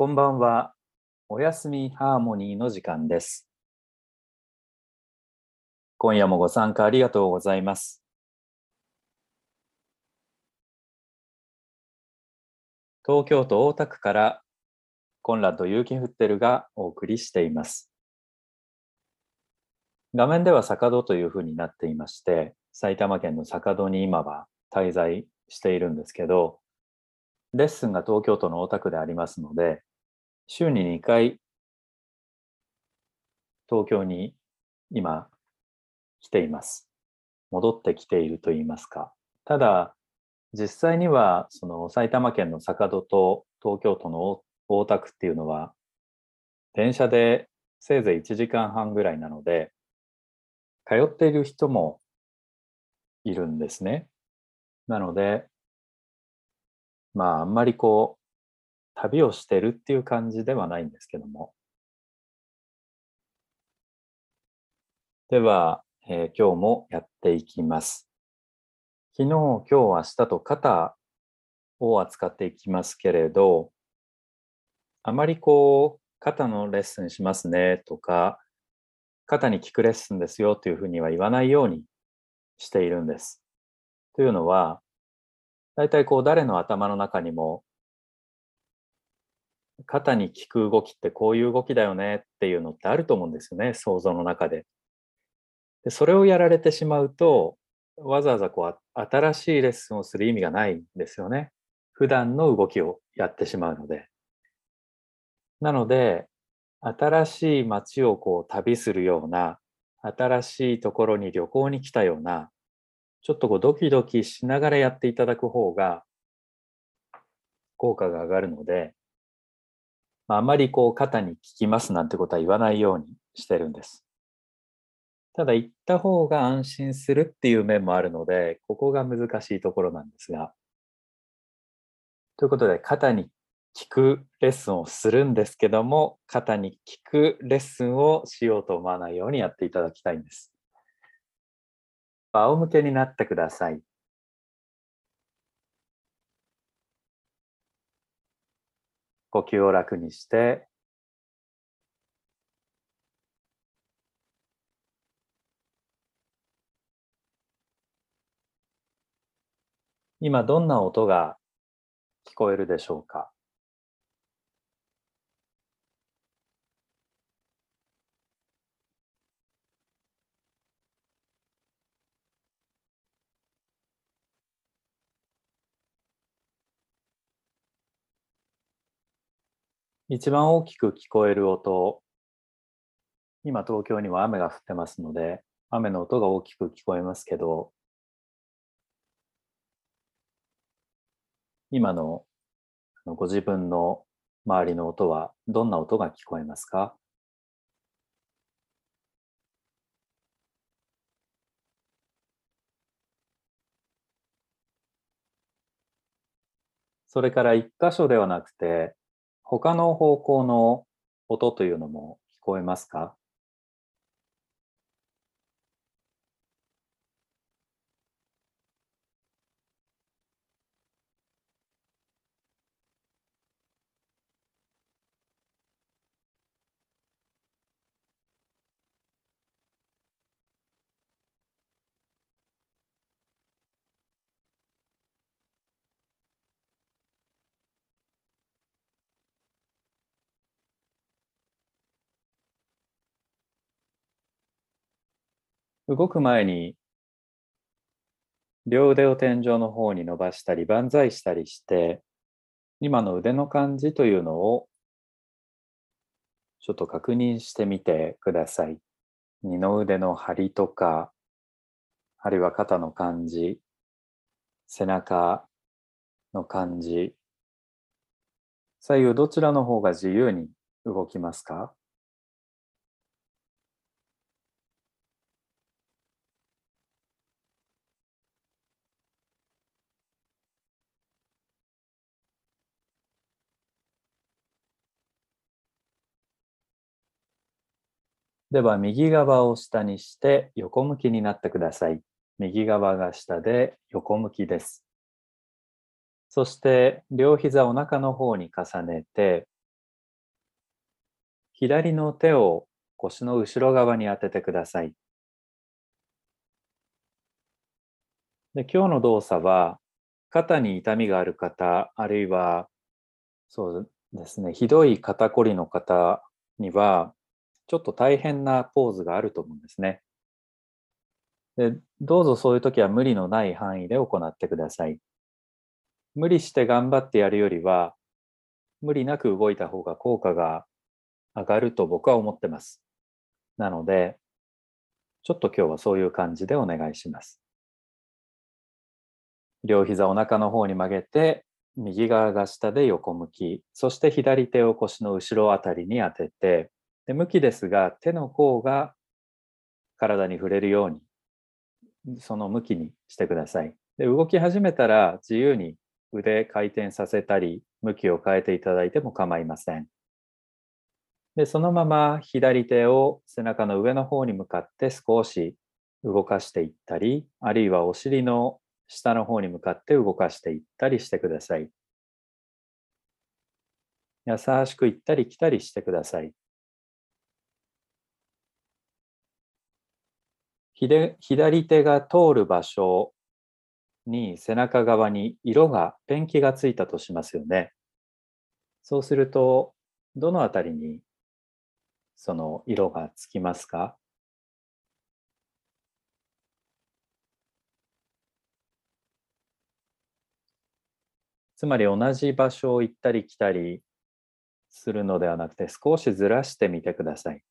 こんばんは。おやすみハーモニーの時間です。今夜もご参加ありがとうございます。東京都大田区からコンラッド・ユーキンフッテルがお送りしています。画面では坂戸というふうになっていまして、埼玉県の坂戸に今は滞在しているんですけど、レッスンが東京都の大田区でありますので、週に2回東京に今来ています。戻ってきていると言いますか。ただ、実際にはその埼玉県の坂戸と東京都の大田区っていうのは、電車でせいぜい1時間半ぐらいなので、通っている人もいるんですね。なので、まあ、あんまりこう、旅をしてるっていう感じではないんですけども。では、えー今日もやっていきます。昨日、今日、明日と肩を扱っていきますけれど、あまりこう、肩のレッスンしますねとか、肩に効くレッスンですよというふうには言わないようにしているんです。というのは、大体こう誰の頭の中にも肩に効く動きってこういう動きだよねっていうのってあると思うんですよね、想像の中で。でそれをやられてしまうと、わざわざこう新しいレッスンをする意味がないんですよね。普段の動きをやってしまうので。なので、新しい街をこう旅するような、新しいところに旅行に来たような、ちょっとこうドキドキしながらやっていただく方が効果が上がるので、まあ、あまりこう肩に効きますなんてことは言わないようにしてるんです。ただ言った方が安心するっていう面もあるので、ここが難しいところなんですが。ということで、肩に効くレッスンをするんですけども、肩に効くレッスンをしようと思わないようにやっていただきたいんです。仰向けになってください。呼吸を楽にして、今どんな音が聞こえるでしょうか？一番大きく聞こえる音、今東京には雨が降ってますので、雨の音が大きく聞こえますけど、今のご自分の周りの音はどんな音が聞こえますか？それから一箇所ではなくて、他の方向の音というのも聞こえますか？動く前に両腕を天井の方に伸ばしたり万歳したりして今の腕の感じというのをちょっと確認してみてください。二の腕の張りとかあるいは肩の感じ背中の感じ左右どちらの方が自由に動きますか？では、右側を下にして横向きになってください。右側が下で横向きです。そして、両膝お腹の方に重ねて、左の手を腰の後ろ側に当ててください。で今日の動作は、肩に痛みがある方、あるいは、そうですね、ひどい肩こりの方には、ちょっと大変なポーズがあると思うんですね。でどうぞそういう時は無理のない範囲で行ってください。無理して頑張ってやるよりは、無理なく動いた方が効果が上がると僕は思ってます。なので、ちょっと今日はそういう感じでお願いします。両膝お腹の方に曲げて、右側が下で横向き、そして左手を腰の後ろあたりに当てて、で向きですが手の甲が体に触れるように、その向きにしてください。で動き始めたら自由に腕回転させたり、向きを変えていただいても構いません。でそのまま左手を背中の上の方に向かって少し動かしていったり、あるいはお尻の下の方に向かって動かしていったりしてください。優しく行ったり来たりしてください。左手が通る場所に背中側に色が、ペンキがついたとしますよね。そうすると、どのあたりにその色がつきますか？つまり同じ場所を行ったり来たりするのではなくて少しずらしてみてください。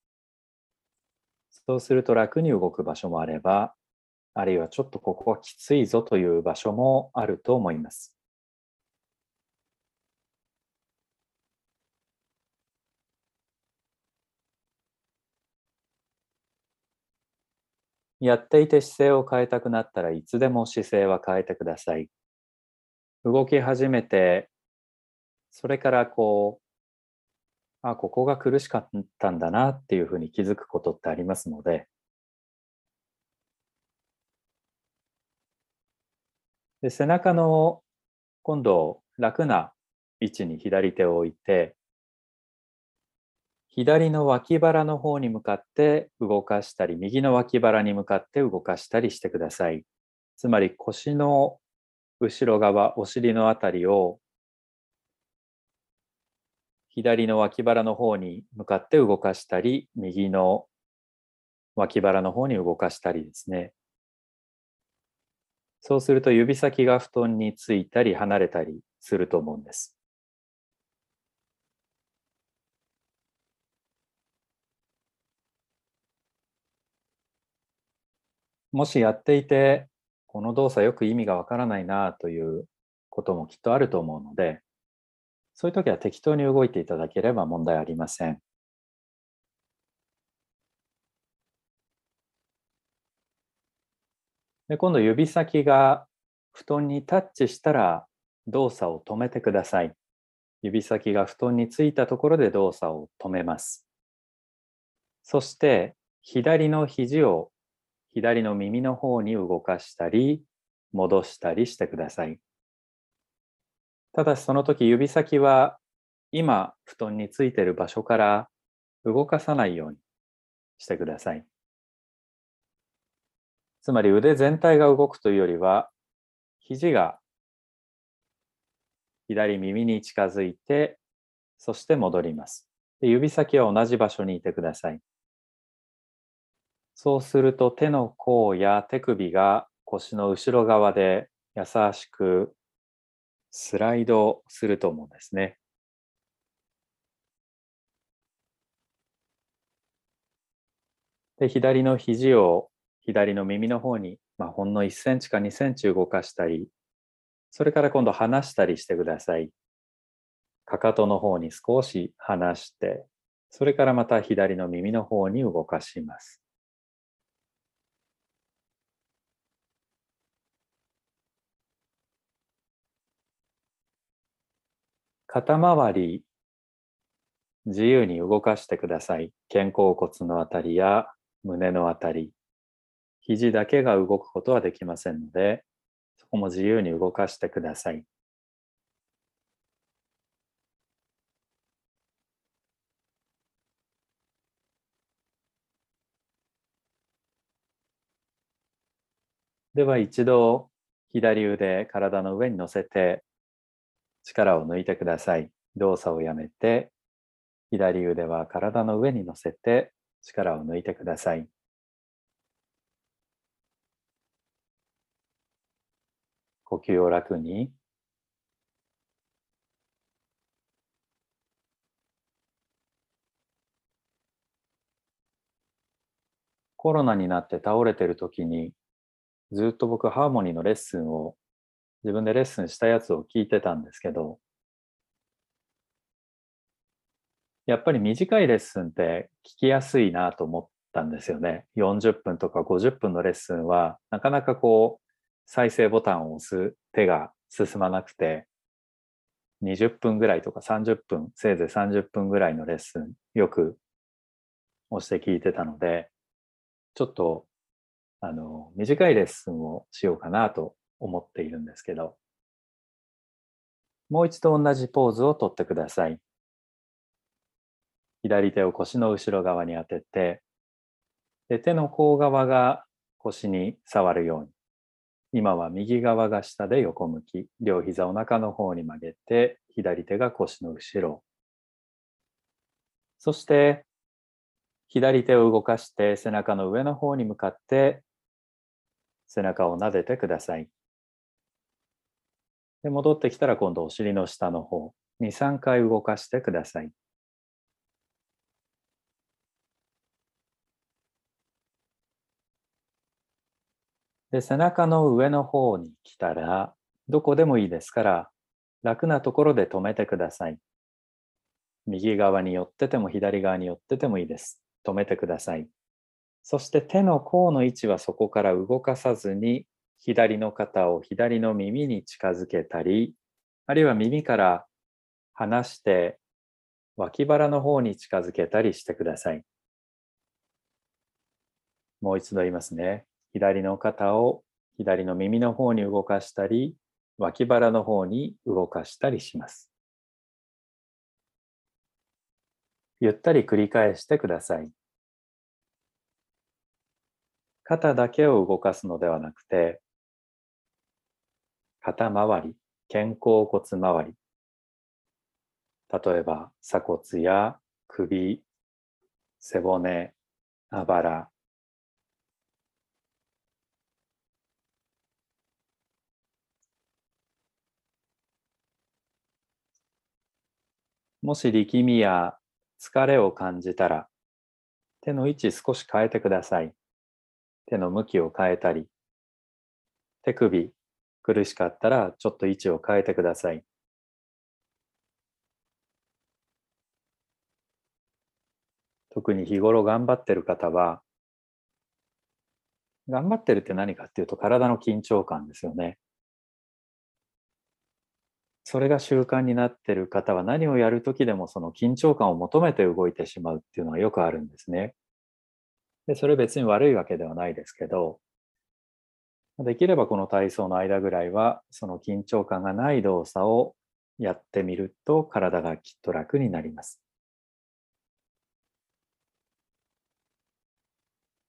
そうすると楽に動く場所もあれば、あるいはちょっとここはきついぞという場所もあると思います。やっていて姿勢を変えたくなったらいつでも姿勢は変えてください。動き始めて、それからこう、あ、ここが苦しかったんだなっていうふうに気づくことってありますので、で背中の今度楽な位置に左手を置いて、左の脇腹の方に向かって動かしたり、右の脇腹に向かって動かしたりしてください。つまり腰の後ろ側、お尻のあたりを左の脇腹の方に向かって動かしたり、右の脇腹の方に動かしたりですね。そうすると指先が布団についたり離れたりすると思うんです。もしやっていてこの動作よく意味がわからないなということもきっとあると思うので、そういう時は適当に動いていただければ問題ありません。で今度指先が布団にタッチしたら動作を止めてください。指先が布団についたところで動作を止めます。そして左の肘を左の耳の方に動かしたり、戻したりしてください。ただしその時指先は今布団についている場所から動かさないようにしてください。つまり腕全体が動くというよりは肘が左耳に近づいてそして戻ります。で指先は同じ場所にいてください。そうすると手の甲や手首が腰の後ろ側で優しくスライドすると思うんですね。で、左の肘を左の耳の方に、まあ、ほんの1センチか2センチ動かしたり、それから今度離したりしてください。かかとの方に少し離して、それからまた左の耳の方に動かします。肩周り自由に動かしてください。肩甲骨のあたりや胸のあたり、肘だけが動くことはできませんので、そこも自由に動かしてください。では一度左腕体の上に乗せて力を抜いてください。動作をやめて左腕は体の上に乗せて力を抜いてください。呼吸を楽にコロナになって倒れてる時にずっと僕ハーモニーのレッスンを自分でレッスンしたやつを聞いてたんですけどやっぱり短いレッスンって聞きやすいなと思ったんですよね。40分とか50分のレッスンはなかなかこう再生ボタンを押す手が進まなくて20分ぐらいとか30分せいぜい30分ぐらいのレッスンよく押して聞いてたのでちょっと、あの、短いレッスンをしようかなと思っているんですけど、もう一度同じポーズをとってください。左手を腰の後ろ側に当てて、で手の甲側が腰に触るように。今は右側が下で横向き、両膝お腹の方に曲げて、左手が腰の後ろ。そして左手を動かして背中の上の方に向かって背中を撫でてください。で戻ってきたら今度お尻の下の方2、3回動かしてください。で背中の上の方に来たらどこでもいいですから楽なところで止めてください。右側に寄ってても左側に寄っててもいいです。止めてください。そして手の甲の位置はそこから動かさずに左の肩を左の耳に近づけたり、あるいは耳から離して脇腹の方に近づけたりしてください。もう一度言いますね。左の肩を左の耳の方に動かしたり、脇腹の方に動かしたりします。ゆったり繰り返してください。肩だけを動かすのではなくて、肩周り、肩甲骨周り、例えば鎖骨や首、背骨、あばら、もし力みや疲れを感じたら、手の位置少し変えてください。手の向きを変えたり、手首苦しかったらちょっと位置を変えてください。特に日頃頑張ってる方は、頑張ってるって何かっていうと体の緊張感ですよね。それが習慣になってる方は何をやるときでもその緊張感を求めて動いてしまうっていうのがよくあるんですね。で、それ別に悪いわけではないですけど、できればこの体操の間ぐらいはその緊張感がない動作をやってみると体がきっと楽になります。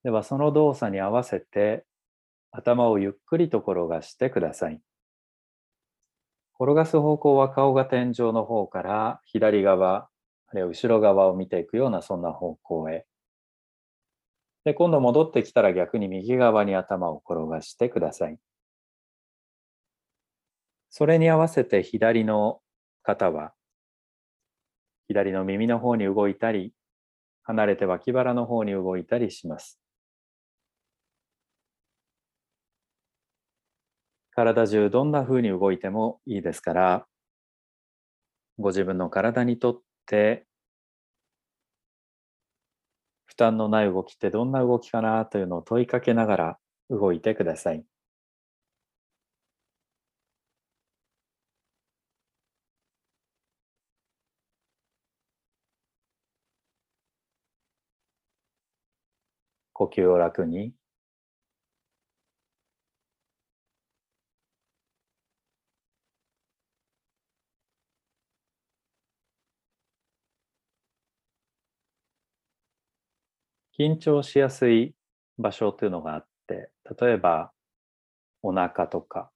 ではその動作に合わせて頭をゆっくりと転がしてください。転がす方向は顔が天井の方から左側、あるいは後ろ側を見ていくようなそんな方向へ。で、今度戻ってきたら逆に右側に頭を転がしてください。それに合わせて左の肩は左の耳の方に動いたり、離れて脇腹の方に動いたりします。体中どんな風に動いてもいいですから、ご自分の体にとって担のない動きってどんな動きかなというのを問いかけながら動いてください。呼吸を楽に緊張しやすい場所というのがあって例えばお腹とか、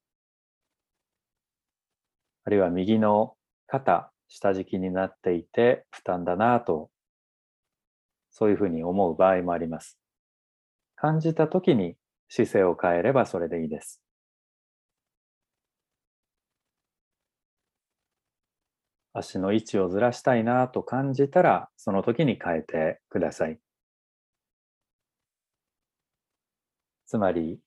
あるいは右の肩、下敷きになっていて負担だなと、そういうふうに思う場合もあります。感じたときに姿勢を変えればそれでいいです。足の位置をずらしたいなと感じたら、その時に変えてください。つまり、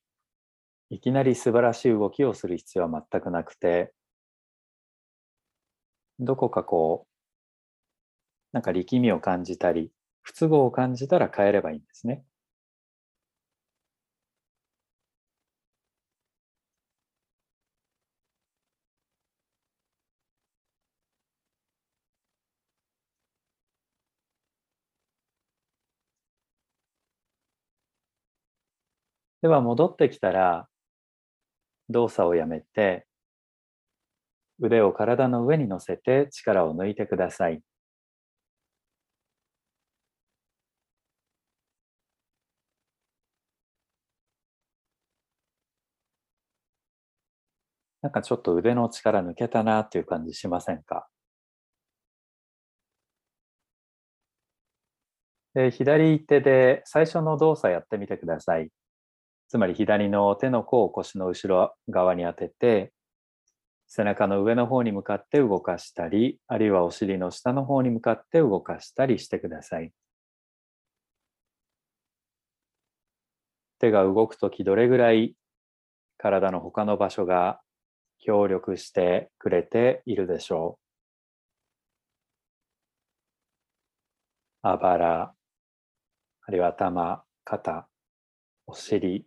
いきなり素晴らしい動きをする必要は全くなくて、どこかこう、なんか力みを感じたり、不都合を感じたら変えればいいんですね。では戻ってきたら、動作をやめて、腕を体の上に乗せて力を抜いてください。なんかちょっと腕の力抜けたなっていう感じしませんか？で左手で最初の動作やってみてください。つまり左の手の甲を腰の後ろ側に当てて、背中の上の方に向かって動かしたり、あるいはお尻の下の方に向かって動かしたりしてください。手が動くときどれぐらい体の他の場所が協力してくれているでしょう。あばら、あるいは頭、肩、お尻、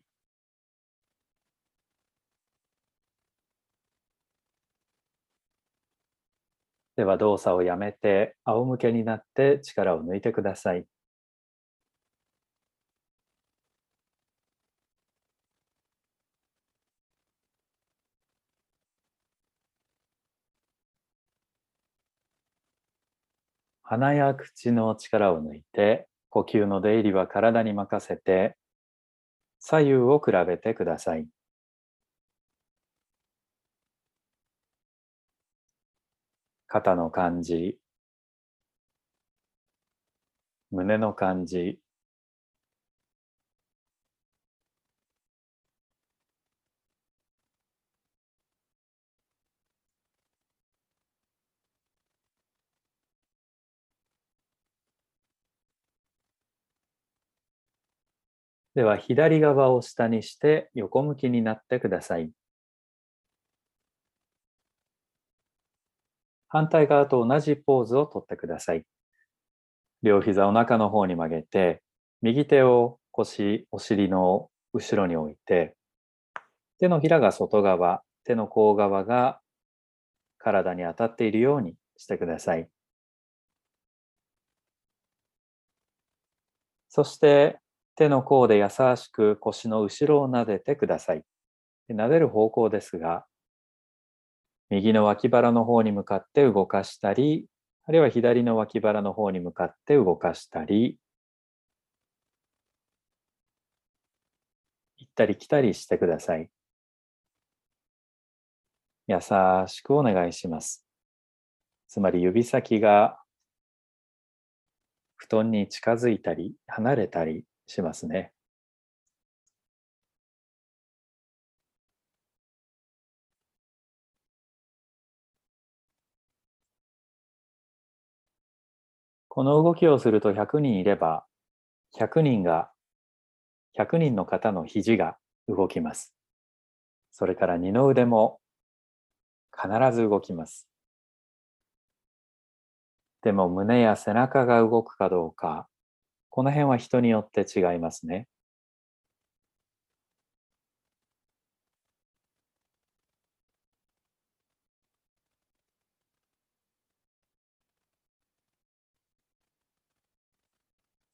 では動作をやめて仰向けになって力を抜いてください。鼻や口の力を抜いて呼吸の出入りは体に任せて左右を比べてください。肩の感じ、胸の感じ、では左側を下にして横向きになってください。反対側と同じポーズをとってください。両膝を中の方に曲げて、右手を腰、お尻の後ろに置いて、手のひらが外側、手の甲側が体に当たっているようにしてください。そして手の甲で優しく腰の後ろを撫でてください。撫でる方向ですが、右の脇腹の方に向かって動かしたり、あるいは左の脇腹の方に向かって動かしたり、行ったり来たりしてください。優しくお願いします。つまり指先が布団に近づいたり離れたりしますね。この動きをすると100人いれば、100人が、100人の方の肘が動きます。それから二の腕も必ず動きます。でも胸や背中が動くかどうか、この辺は人によって違いますね。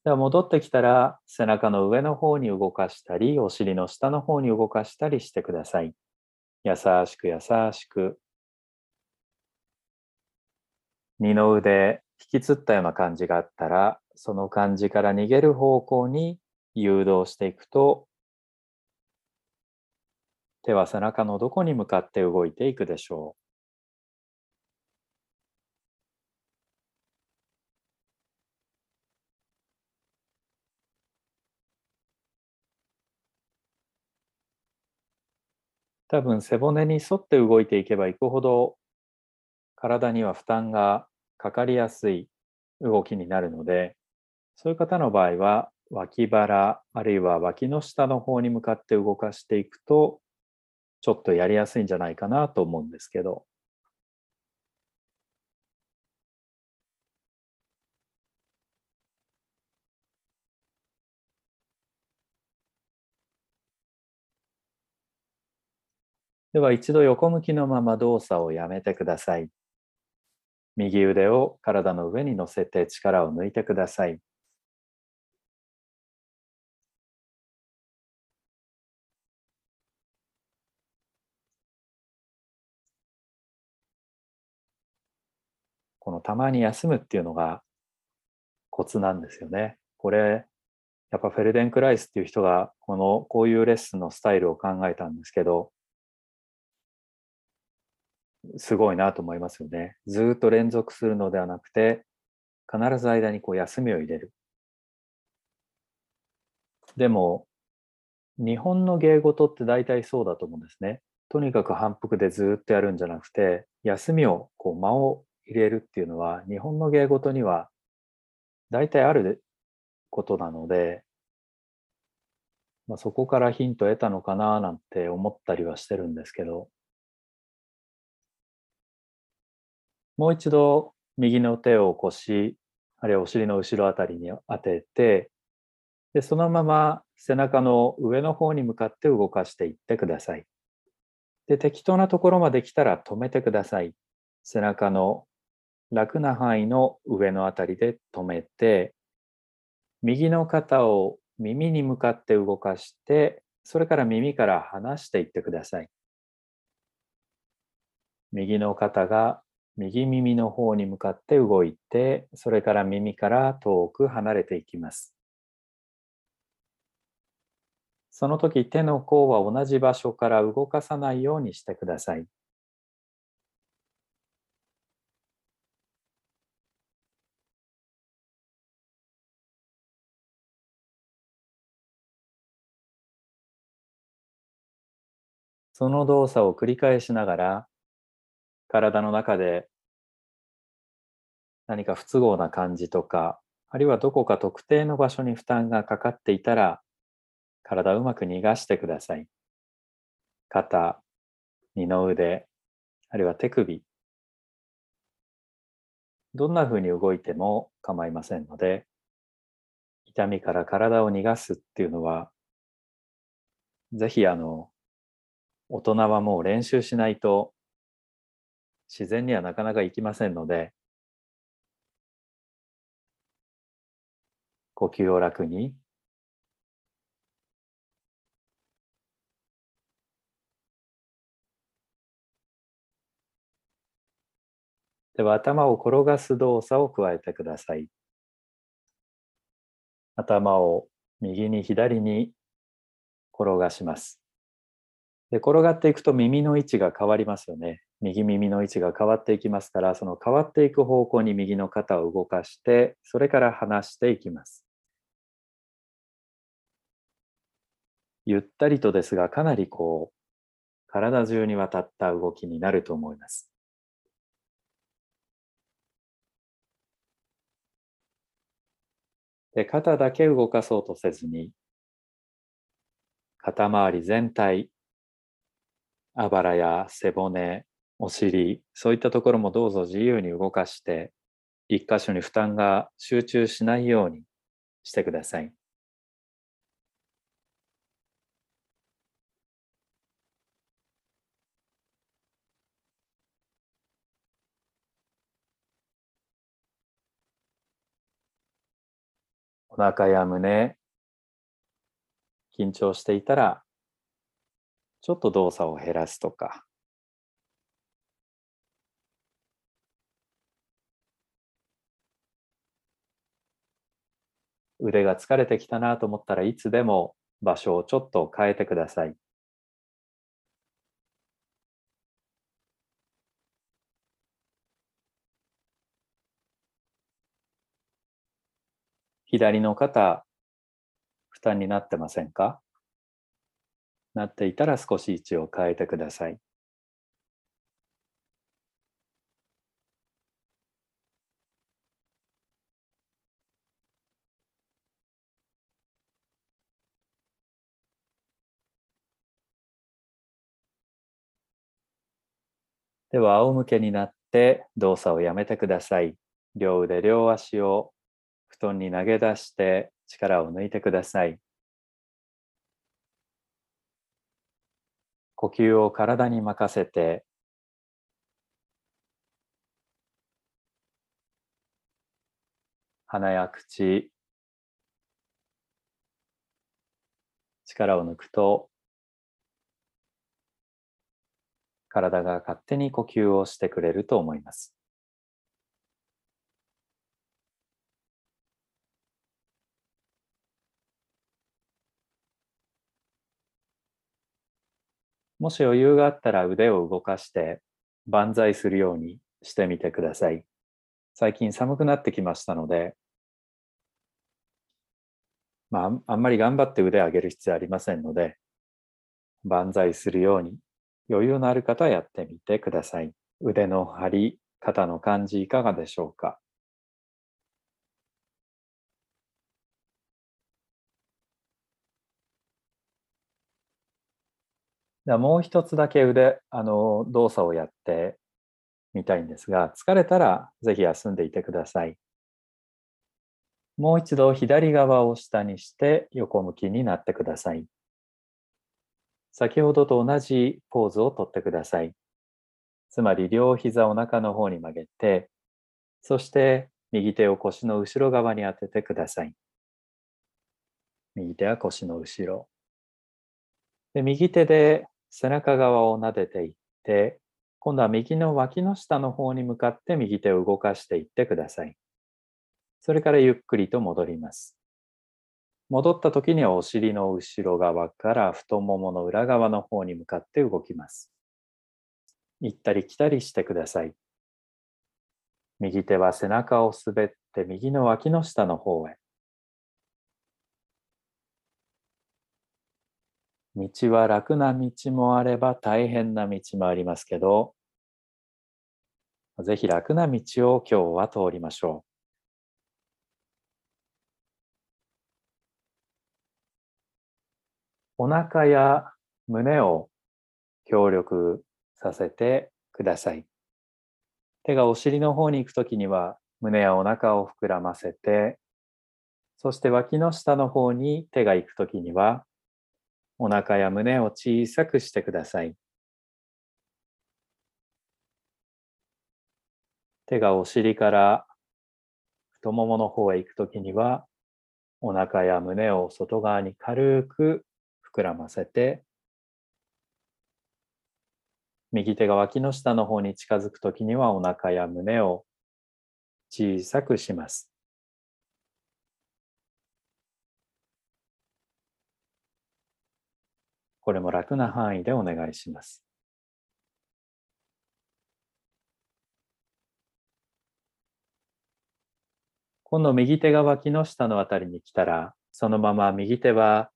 では戻ってきたら背中の上の方に動かしたり、お尻の下の方に動かしたりしてください。優しく優しく。二の腕、引きつったような感じがあったら、その感じから逃げる方向に誘導していくと、手は背中のどこに向かって動いていくでしょう。多分背骨に沿って動いていけばいくほど体には負担がかかりやすい動きになるのでそういう方の場合は脇腹あるいは脇の下の方に向かって動かしていくとちょっとやりやすいんじゃないかなと思うんですけど。では一度横向きのまま動作をやめてください。右腕を体の上に乗せて力を抜いてください。このたまに休むっていうのがコツなんですよね。これやっぱフェルデンクライスっていう人がこのこういうレッスンのスタイルを考えたんですけどすごいなと思いますよね。ずっと連続するのではなくて、必ず間にこう休みを入れる。でも、日本の芸事って大体そうだと思うんですね。とにかく反復でずっとやるんじゃなくて、休みを、こう間を入れるっていうのは、日本の芸事には大体あることなので、まあ、そこからヒントを得たのかななんて思ったりはしてるんですけど、もう一度右の手を腰、あるいはお尻の後ろあたりに当てて、でそのまま背中の上の方に向かって動かしていってください。で適当なところまで来たら止めてください。背中の楽な範囲の上のあたりで止めて、右の肩を耳に向かって動かして、それから耳から離していってください。右の肩が右耳の方に向かって動いて、それから耳から遠く離れていきます。その時手の甲は同じ場所から動かさないようにしてください。その動作を繰り返しながら体の中で何か不都合な感じとか、あるいはどこか特定の場所に負担がかかっていたら、体をうまく逃がしてください。肩、二の腕、あるいは手首。どんな風に動いても構いませんので、痛みから体を逃がすっていうのは、ぜひあの、大人はもう練習しないと自然にはなかなか行きませんので、呼吸を楽に、では頭を転がす動作を加えてください。頭を右に左に転がします。で転がっていくと耳の位置が変わりますよね。右耳の位置が変わっていきますから、その変わっていく方向に右の肩を動かして、それから離していきます。ゆったりとですが、かなりこう、体中にわたった動きになると思います。肩だけ動かそうとせずに、肩周り全体、あばらや背骨、お尻、そういったところもどうぞ自由に動かして、一箇所に負担が集中しないようにしてください。お腹や胸、緊張していたらちょっと動作を減らすとか、腕が疲れてきたなと思ったらいつでも場所をちょっと変えてください。左の肩、負担になってませんか？なっていたら少し位置を変えてください。では仰向けになって動作をやめてください。両腕両足を布団に投げ出して力を抜いてください。呼吸を体に任せて鼻や口力を抜くと体が勝手に呼吸をしてくれると思います。もし余裕があったら腕を動かして万歳するようにしてみてください。最近寒くなってきましたので、まあ、あんまり頑張って腕を上げる必要ありませんので、万歳するように余裕のある方はやってみてください。腕の張り、肩の感じいかがでしょうか？ではもう一つだけ腕、あの、動作をやってみたいんですが、疲れたらぜひ休んでいてください。もう一度左側を下にして横向きになってください。先ほどと同じポーズをとってください。つまり両膝を中の方に曲げて、そして右手を腰の後ろ側に当ててください。右手は腰の後ろ。で右手で背中側を撫でていって、今度は右の脇の下の方に向かって右手を動かしていってください。それからゆっくりと戻ります。戻った時にはお尻の後ろ側から太ももの裏側の方に向かって動きます。行ったり来たりしてください。右手は背中を滑って右の脇の下の方へ。道は楽な道もあれば大変な道もありますけど、ぜひ楽な道を今日は通りましょう。お腹や胸を協力させてください。手がお尻の方に行くときには胸やお腹を膨らませて、そして脇の下の方に手が行くときにはお腹や胸を小さくしてください。手がお尻から太ももの方へ行くときにはお腹や胸を外側に軽く膨らませて、右手が脇の下の方に近づくときにはお腹や胸を小さくします。これも楽な範囲でお願いします。今度右手が脇の下のあたりに来たら、そのまま右手は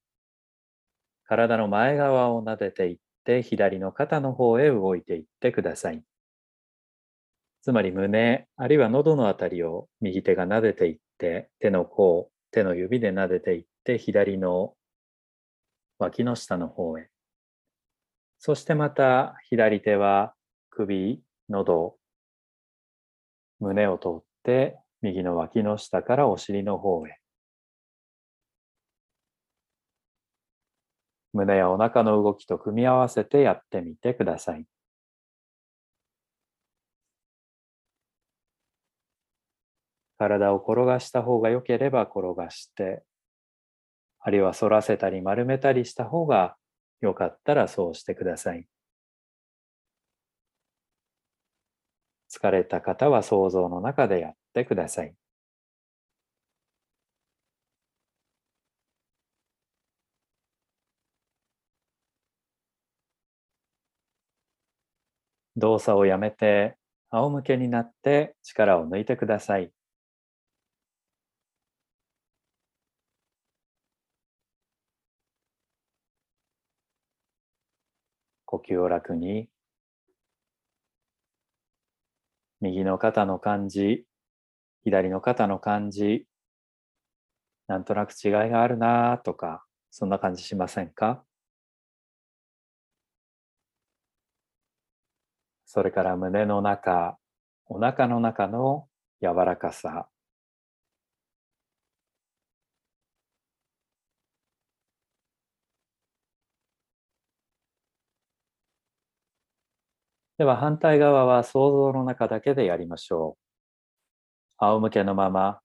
体の前側を撫でていって左の肩の方へ動いていってください。つまり胸、あるいは喉のあたりを右手が撫でていって手の甲、手の指で撫でていって左の脇の下の方へ。そしてまた左手は首、喉、胸を通って右の脇の下からお尻の方へ。胸やお腹の動きと組み合わせてやってみてください。体を転がした方が良ければ転がして、あるいは反らせたり丸めたりした方が良かったらそうしてください。疲れた方は想像の中でやってください。動作をやめて仰向けになって力を抜いてください。呼吸を楽に。右の肩の感じ左の肩の感じ。なんとなく違いがあるなとかそんな感じしませんか？それから胸の中お腹の中の柔らかさでは反対側は想像の中だけでやりましょう。仰向けのまま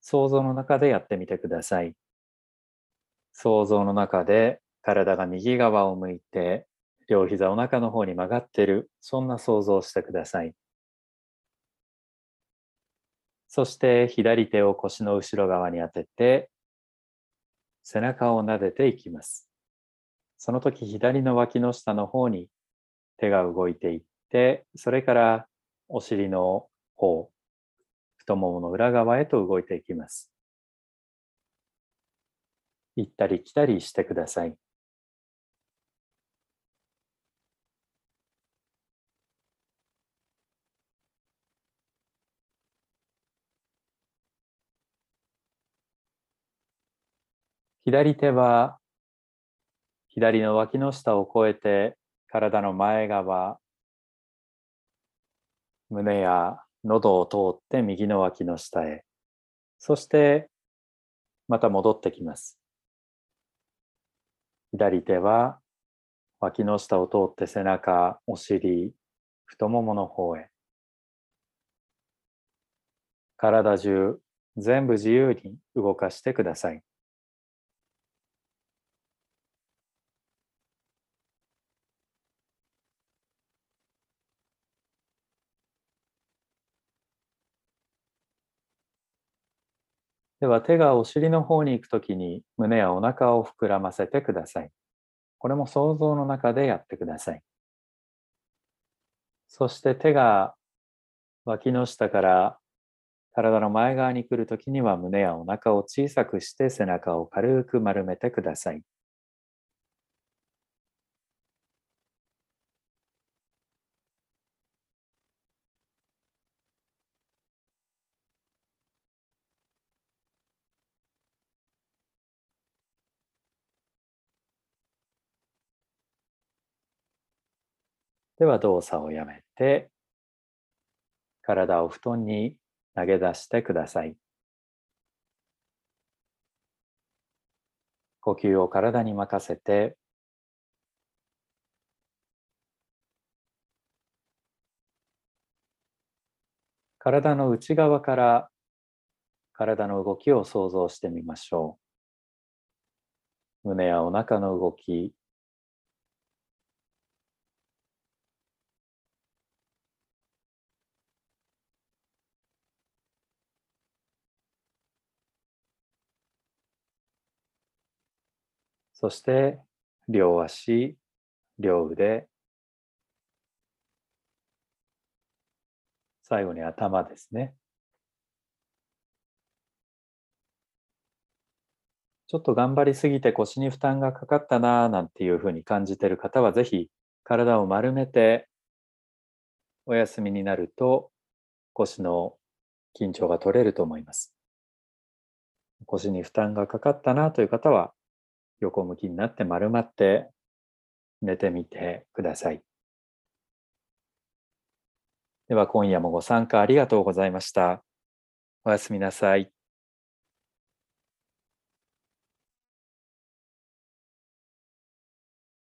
想像の中でやってみてください。想像の中で体が右側を向いて両膝お腹の方に曲がっているそんな想像をしてください。そして左手を腰の後ろ側に当てて背中を撫でていきます。その時左の脇の下の方に手が動いていって、それからお尻の方、太ももの裏側へと動いていきます。行ったり来たりしてください。左手は左の脇の下を越えて体の前側、胸や喉を通って右の脇の下へ、そしてまた戻ってきます。左手は脇の下を通って背中、お尻、太ももの方へ。体中全部自由に動かしてください。では手がお尻の方に行くときに胸やお腹を膨らませてください。これも想像の中でやってください。そして手が脇の下から体の前側に来るときには胸やお腹を小さくして背中を軽く丸めてください。では動作をやめて、体を布団に投げ出してください。呼吸を体に任せて、体の内側から体の動きを想像してみましょう。胸やお腹の動き、そして両足、両腕、最後に頭ですね。ちょっと頑張りすぎて腰に負担がかかったなぁなんていうふうに感じている方はぜひ体を丸めてお休みになると腰の緊張が取れると思います。腰に負担がかかったなという方は横向きになって丸まって寝てみてください。では今夜もご参加ありがとうございました。おやすみなさい。